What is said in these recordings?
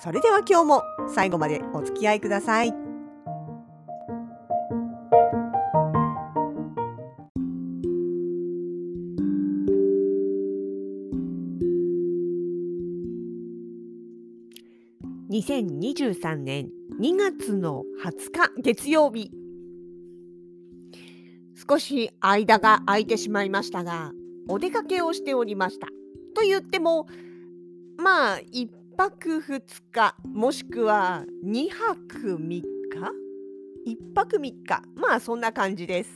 それでは今日も最後までお付き合いください。2023年2月の20日月曜日少し間が空いてしまいましたがお出かけをしておりましたと言ってもまあ1泊2日もしくは2泊3日？1泊3日。まあそんな感じです。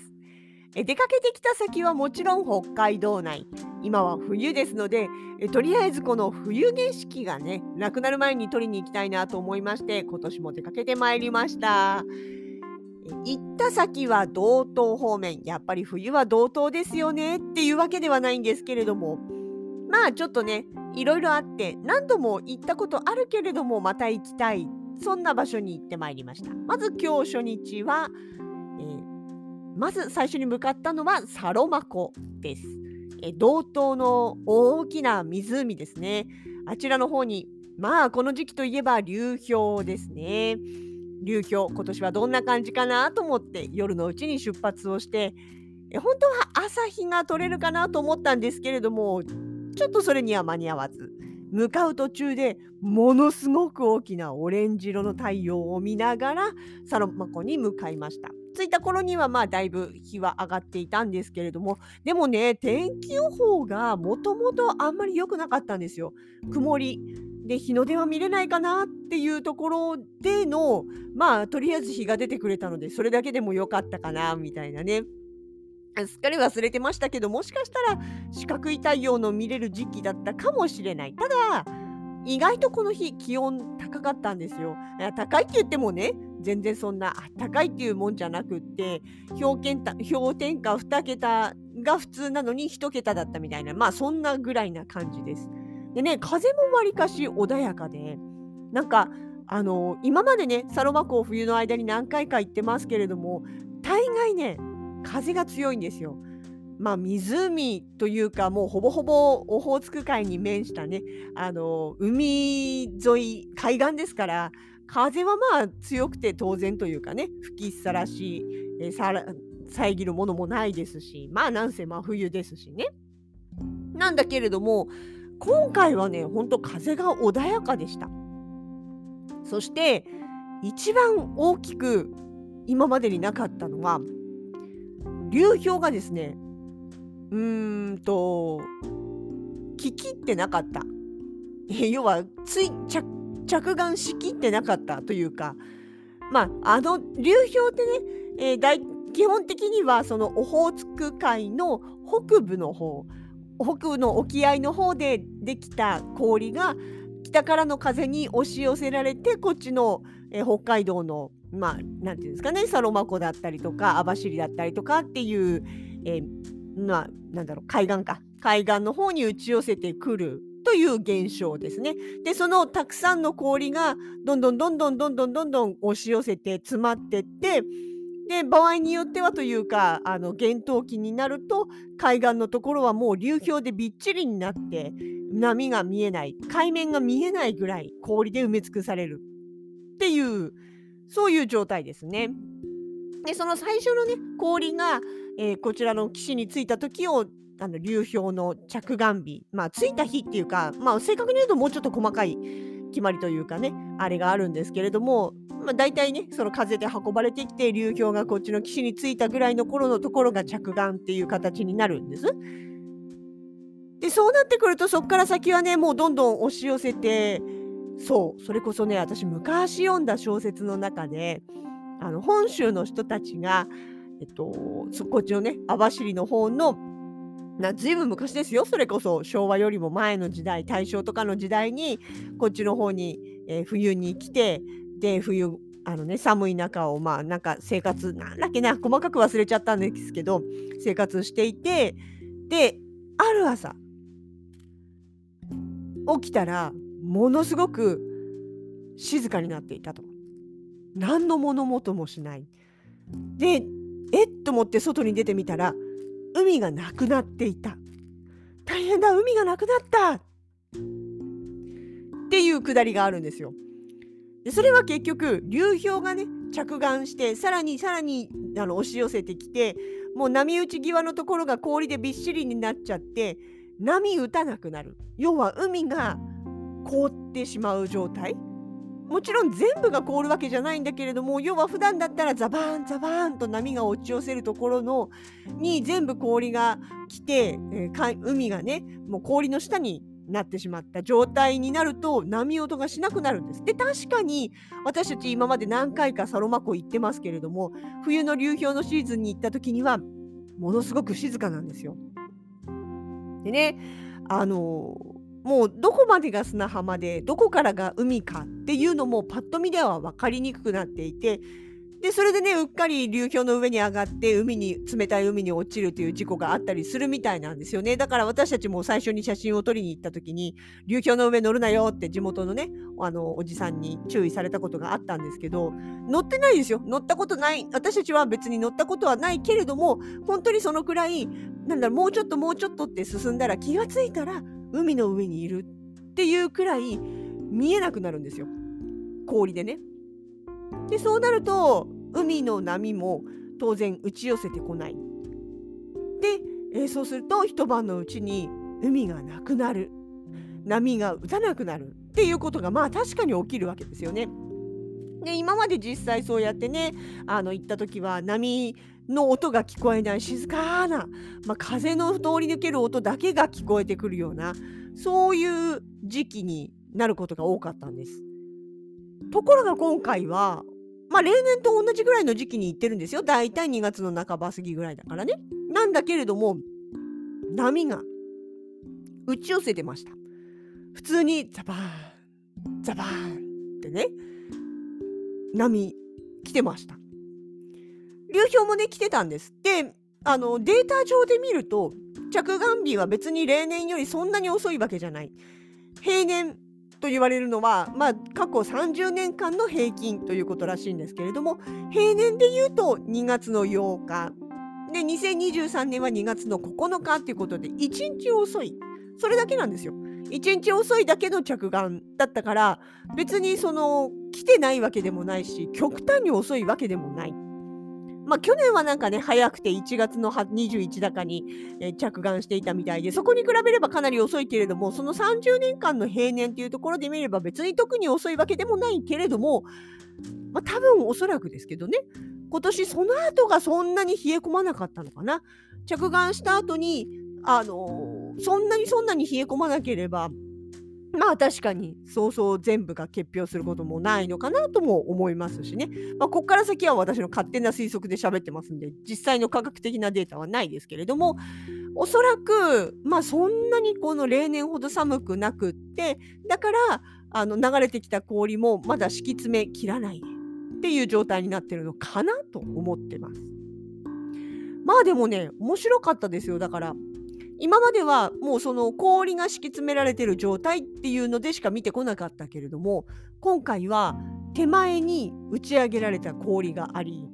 え出かけてきた先はもちろん北海道内。今は冬ですのでえとりあえずこの冬景色がねなくなる前に撮りに行きたいなと思いまして今年も出かけてまいりました。行った先は道東方面。やっぱり冬は道東ですよねっていうわけではないんですけれどもまあちょっとねいろいろあって何度も行ったことあるけれどもまた行きたいそんな場所に行ってまいりました。まず今日初日は、えー、まず最初に向かったのはサロマ湖です、えー、道東の大きな湖ですね。あちらの方にまあこの時期といえば流氷ですね。流氷今年はどんな感じかなと思って夜のうちに出発をしてえ本当は朝日が撮れるかなと思ったんですけれどもちょっとそれには間に合わず向かう途中でものすごく大きなオレンジ色の太陽を見ながらサロマ湖に向かいました。着いた頃にはまあだいぶ日は上がっていたんですけれどもでもね天気予報がもともとあんまり良くなかったんですよ。曇りで日の出は見れないかなっていうところでのまあとりあえず日が出てくれたのでそれだけでも良かったかなみたいなねすっかり忘れてましたけどもしかしたら四角い太陽の見れる時期だったかもしれない。ただ意外とこの日気温高かったんですよ。高いって言ってもね全然そんな高いっていうもんじゃなくって氷点下2桁が普通なのに1桁だったみたいなまあそんなぐらいな感じです。でね風もわりかし穏やかでなんかあの今までねサロマ湖を冬の間に何回か行ってますけれども大概ね風が強いんですよ。まあ、湖というかもうほぼほぼオホーツク海に面したねあの海沿い海岸ですから風はまあ強くて当然というかね吹きさらし、えさら遮るものもないですしまあなんせ真冬ですしね。なんだけれども今回はねほんと風が穏やかでした。そして一番大きく今までになかったのは流氷がですねうーんと聞きってなかった。要はつい着着岸しきってなかったというかまああの流氷ってね、えー、大基本的にはそのオホーツク海の北部の方北部の沖合の方でできた氷が北からの風に押し寄せられてこっちの、えー、北海道のまあ、なんていうんですかね、サロマ湖だったりとか、網走だったりとかっていう、えー、まあ、なんだろう、海岸か。海岸の方に打ち寄せてくるという現象ですね。で、そのたくさんの氷がどんどんどんどんどんどんどんどん押し寄せて詰まってって、で、場合によってはというか、あの、厳冬期になると、海岸のところはもう流氷でびっちりになって、波が見えない、海面が見えないぐらい氷で埋め尽くされるっていうそういう状態ですね。でその最初のね氷が、えー、こちらの岸に着いた時をあの流氷の着岸日まあ着いた日っていうか、まあ、正確に言うともうちょっと細かい決まりというかねあれがあるんですけれども、まあ、大体ねその風で運ばれてきて流氷がこっちの岸に着いたぐらいの頃のところが着岸っていう形になるんです。でそうなってくるとそこから先はねもうどんどん押し寄せてそうそれこそね私昔読んだ小説の中であの本州の人たちが、えっと、こっちのね網走の方のなずいぶん昔ですよそれこそ。昭和よりも前の時代大正とかの時代にこっちの方に、えー、冬に来てで冬あのね寒い中をまあなんか生活なんだっけな細かく忘れちゃったんですけど生活していてである朝起きたらものすごく静かになっていたと。何の物音もしない。でえっと思って外に出てみたら海がなくなっていた。大変だ海がなくなったっていうくだりがあるんですよ。でそれは結局流氷がね着岸してさらにさらにあの押し寄せてきてもう波打ち際のところが氷でびっしりになっちゃって波打たなくなる要は海が凍ってしまう状態もちろん全部が凍るわけじゃないんだけれども要は普段だったらザバーンザバーンと波が落ち寄せるところのに全部氷が来て、えー、海がねもう氷の下になってしまった状態になると波音がしなくなるんです。で確かに私たち今まで何回かサロマ湖行ってますけれども冬の流氷のシーズンに行った時にはものすごく静かなんですよ。でねあのもうどこまでが砂浜でどこからが海かっていうのもパッと見では分かりにくくなっていてでそれでねうっかり流氷の上に上がって海に冷たい海に落ちるという事故があったりするみたいなんですよね。だから私たちも最初に写真を撮りに行った時に流氷の上乗るなよって地元のねあのおじさんに注意されたことがあったんですけど乗ってないですよ。乗ったことない。私たちは別に乗ったことはないけれども本当にそのくらいなんだろうもうちょっともうちょっとって進んだら気がついたら海の上にいるっていうくらい見えなくなるんですよ氷でね。でそうなると海の波も当然打ち寄せてこない。で、えー、そうすると一晩のうちに海がなくなる波が打たなくなるっていうことがまあ確かに起きるわけですよね。で今まで実際そうやってねあの行った時は波の音が聞こえない静かな、まあ、風の通り抜ける音だけが聞こえてくるようなそういう時期になることが多かったんです。ところが今回はまあ、例年と同じぐらいの時期に行ってるんですよ。だいたい2月の半ば過ぎぐらいだからね。なんだけれども、波が打ち寄せてました。普通にザバーン、ザバーンってね、波来てました。流氷もね、来てたんです。で、あの、データ上で見ると、着岸日は別に例年よりそんなに遅いわけじゃない。平年と言われるのは、まあ、過去30年間の平均ということらしいんですけれども平年でいうと2月の8日で2023年は2月の9日ということで1日遅いそれだけなんですよ。1日遅いだけの着岸だったから別にその来てないわけでもないし極端に遅いわけでもない。まあ、去年はなんかね、早くて1月の21高に、着岸していたみたいで、そこに比べればかなり遅いけれども、その30年間の平年というところで見れば別に特に遅いわけでもないけれども、まあ、多分おそらくですけどね、今年その後がそんなに冷え込まなかったのかな。着岸した後に、あのー、そんなにそんなに冷え込まなければ、まあ確かにそうそう全部が結氷することもないのかなとも思いますしね。まあ、ここから先は私の勝手な推測で喋ってますんで実際の科学的なデータはないですけれどもおそらくまあそんなにこの例年ほど寒くなくってだからあの流れてきた氷もまだ敷き詰めきらないっていう状態になってるのかなと思ってます。まあでもね面白かったですよだから今まではもうその氷が敷き詰められてる状態っていうのでしか見てこなかったけれども今回は手前に打ち上げられた氷があり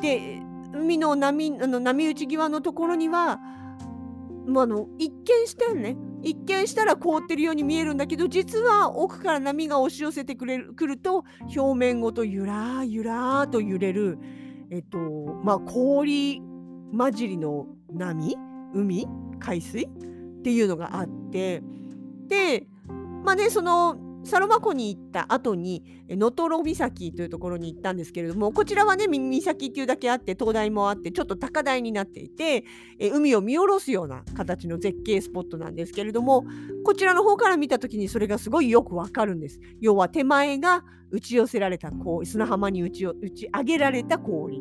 で海の波あの波打ち際のところには、まあ、の一見してね一見したら凍ってるように見えるんだけど実は奥から波が押し寄せてくれるくると表面ごとゆらゆらと揺れる、えっとまあ、氷混じりの波海海水っていうのがあってでまあねそのサロマ湖に行った後に能取岬というところに行ったんですけれどもこちらはね岬っていうだけあって灯台もあってちょっと高台になっていてえ海を見下ろすような形の絶景スポットなんですけれどもこちらの方から見た時にそれがすごいよくわかるんです。要は手前が打ち寄せられた氷砂浜に打ち打ち上げられた氷。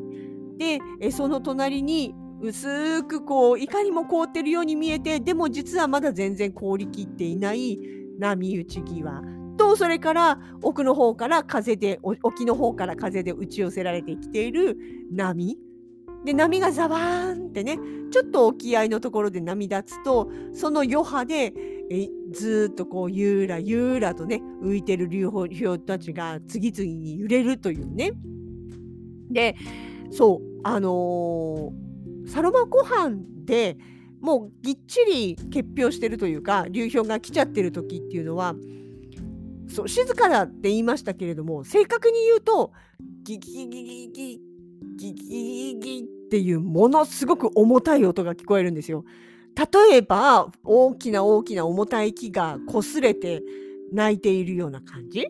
でえその隣に薄くこういかにも凍ってるように見えてでも実はまだ全然凍りきっていない波打ち際とそれから奥の方から風で沖の方から風で打ち寄せられてきている波で波がザバーンってねちょっと沖合のところで波立つとその余波でえずっとこうゆーらゆーらとね浮いてる流氷たちが次々に揺れるというね。でそうあのー、サロマ湖畔でもうぎっちり結氷してるというか流氷が来ちゃってる時っていうのはそう静かだって言いましたけれども正確に言うとギギギギギギギギっていうものすごく重たい音が聞こえるんですよ。例えば大きな大きな重たい木が擦れて鳴いているような感じ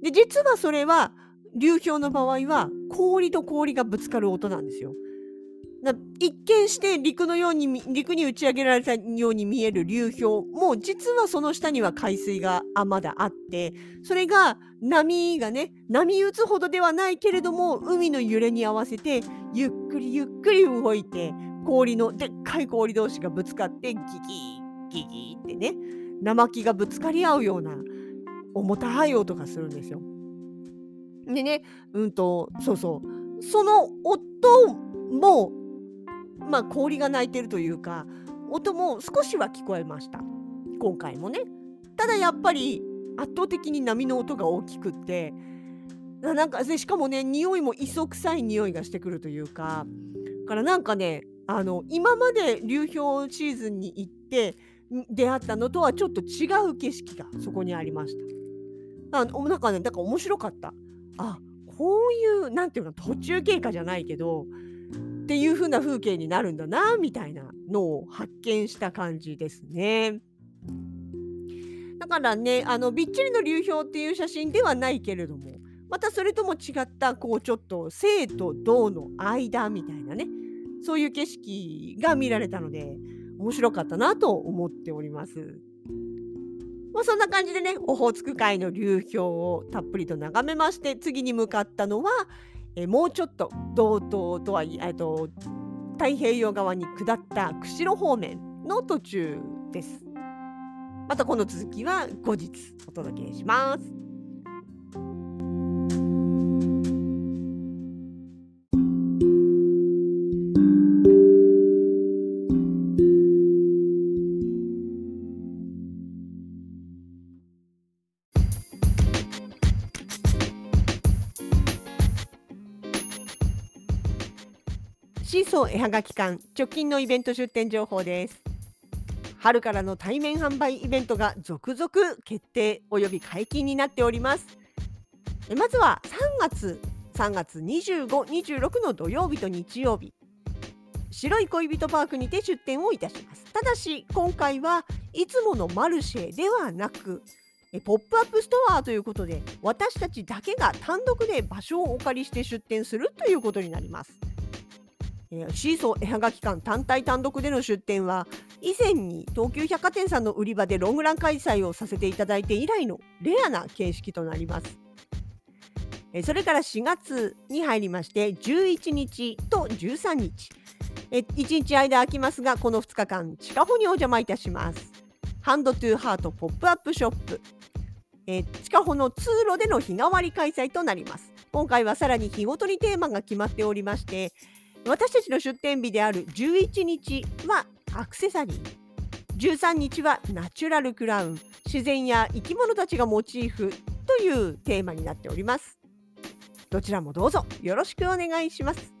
で実はそれは流氷の場合は氷と氷がぶつかる音なんですよ。一見して陸のように陸に打ち上げられたように見える流氷も実はその下には海水がまだあってそれが波がね波打つほどではないけれども海の揺れに合わせてゆっくりゆっくり動いて氷のでっかい氷同士がぶつかってギギギギってね生木がぶつかり合うような重たい音がするんですよ。でねうんとそうそうその音もまあ氷が鳴いてるというか音も少しは聞こえました今回もね。ただやっぱり圧倒的に波の音が大きくってなんかしかもね匂いも磯臭い匂いがしてくるというかからなんかねあの今まで流氷シーズンに行って出会ったのとはちょっと違う景色がそこにありました。あなんかねだから面白かった。あこういうなんていうか途中経過じゃないけどっていう風な風景になるんだなみたいなのを発見した感じですね。だからねあのびっちりの流氷っていう写真ではないけれどもまたそれとも違ったこうちょっと生と銅の間みたいなねそういう景色が見られたので面白かったなと思っております。まあ、そんな感じでねオホーツク海の流氷をたっぷりと眺めまして次に向かったのはえもうちょっと道東とはいえと太平洋側に下った釧路方面の途中です。またこの続きは後日お届けします。シーソー絵はがき館直近のイベント出店情報です。春からの対面販売イベントが続々決定および解禁になっております。まずは3月3月25、26の土曜日と日曜日。白い恋人パークにて出店をいたします。ただし今回はいつものマルシェではなくポップアップストアということで私たちだけが単独で場所をお借りして出店するということになります、シーソー絵はがき館単体単独での出店は以前に東急百貨店さんの売り場でロングラン開催をさせていただいて以来のレアな形式となります。えそれから4月に入りまして11日と13日え1日間空きますがこの2日間チカホにお邪魔いたします。ハンドトゥーハートポップアップショップえチカホの通路での日替わり開催となります。今回はさらに日ごとにテーマが決まっておりまして私たちの出店日である11日はアクセサリー。13日はナチュラルクラウン。自然や生き物たちがモチーフというテーマになっております。どちらもどうぞよろしくお願いします。